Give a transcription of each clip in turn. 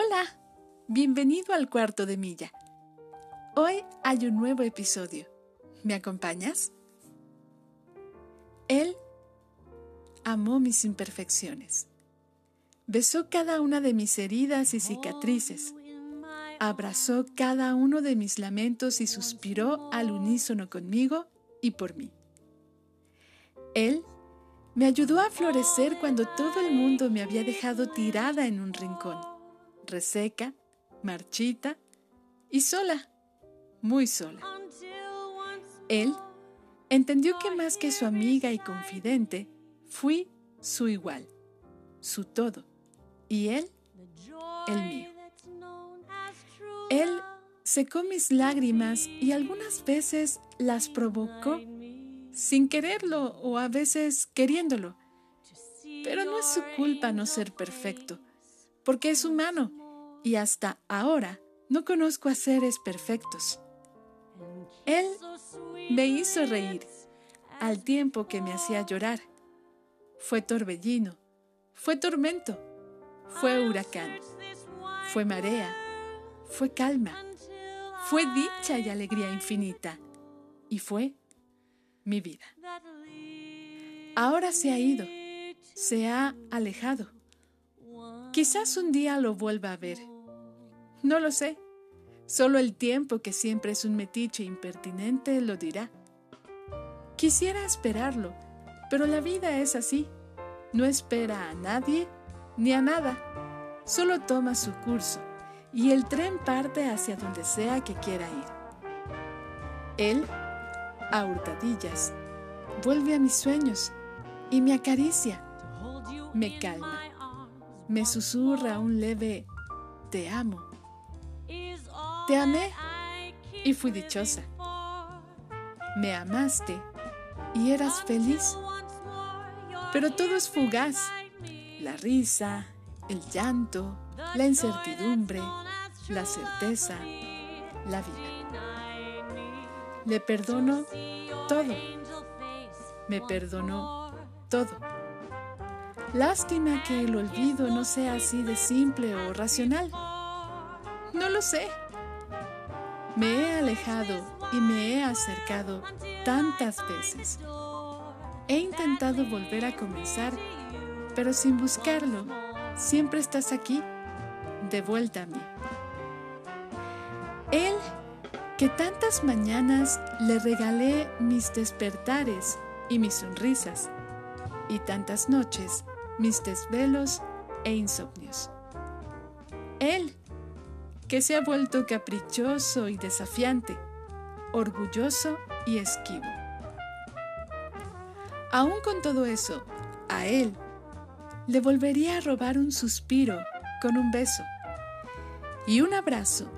Hola, bienvenido al cuarto de milla. Hoy hay un nuevo episodio. ¿Me acompañas? Él amó mis imperfecciones. Besó cada una de mis heridas y cicatrices. Abrazó cada uno de mis lamentos y suspiró al unísono conmigo y por mí. Él me ayudó a florecer cuando todo el mundo me había dejado tirada en un rincón, reseca, marchita y sola, muy sola. Él entendió que más que su amiga y confidente, fui su igual, su todo, y él, el mío. Él secó mis lágrimas y algunas veces las provocó sin quererlo o a veces queriéndolo. Pero no es su culpa no ser perfecto, porque es humano y hasta ahora no conozco a seres perfectos. Él me hizo reír al tiempo que me hacía llorar. Fue torbellino, fue tormento, fue huracán, fue marea, fue calma, fue dicha y alegría infinita y fue mi vida. Ahora se ha ido, se ha alejado. Quizás un día lo vuelva a ver. No lo sé. Solo el tiempo, que siempre es un metiche impertinente, lo dirá. Quisiera esperarlo, pero la vida es así. No espera a nadie ni a nada. Solo toma su curso y el tren parte hacia donde sea que quiera ir. Él a hurtadillas, vuelve a mis sueños y me acaricia, me calma, me susurra un leve te amo. Te amé y fui dichosa. Me amaste y eras feliz. Pero todo es fugaz. La risa, el llanto, la incertidumbre, la certeza, la vida. Le perdono todo. Me perdonó todo. Lástima que el olvido no sea así de simple o racional. No lo sé. Me he alejado y me he acercado tantas veces. He intentado volver a comenzar, pero sin buscarlo, siempre estás aquí, de vuelta a mí. Él que tantas mañanas le regalé mis despertares y mis sonrisas, y tantas noches mis desvelos e insomnios. Él, que se ha vuelto caprichoso y desafiante, orgulloso y esquivo. Aún con todo eso, a él le volvería a robar un suspiro con un beso y un abrazo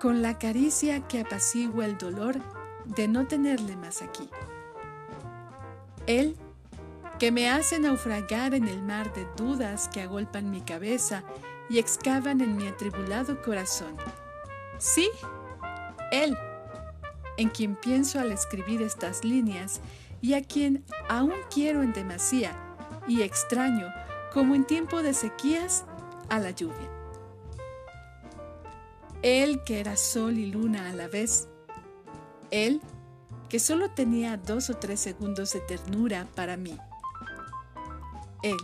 con la caricia que apacigua el dolor de no tenerle más aquí. Él, que me hace naufragar en el mar de dudas que agolpan mi cabeza y excavan en mi atribulado corazón. Sí, Él, en quien pienso al escribir estas líneas y a quien aún quiero en demasía y extraño como en tiempo de sequías a la lluvia. Él que era sol y luna a la vez. Él que solo tenía dos o tres segundos de ternura para mí. Él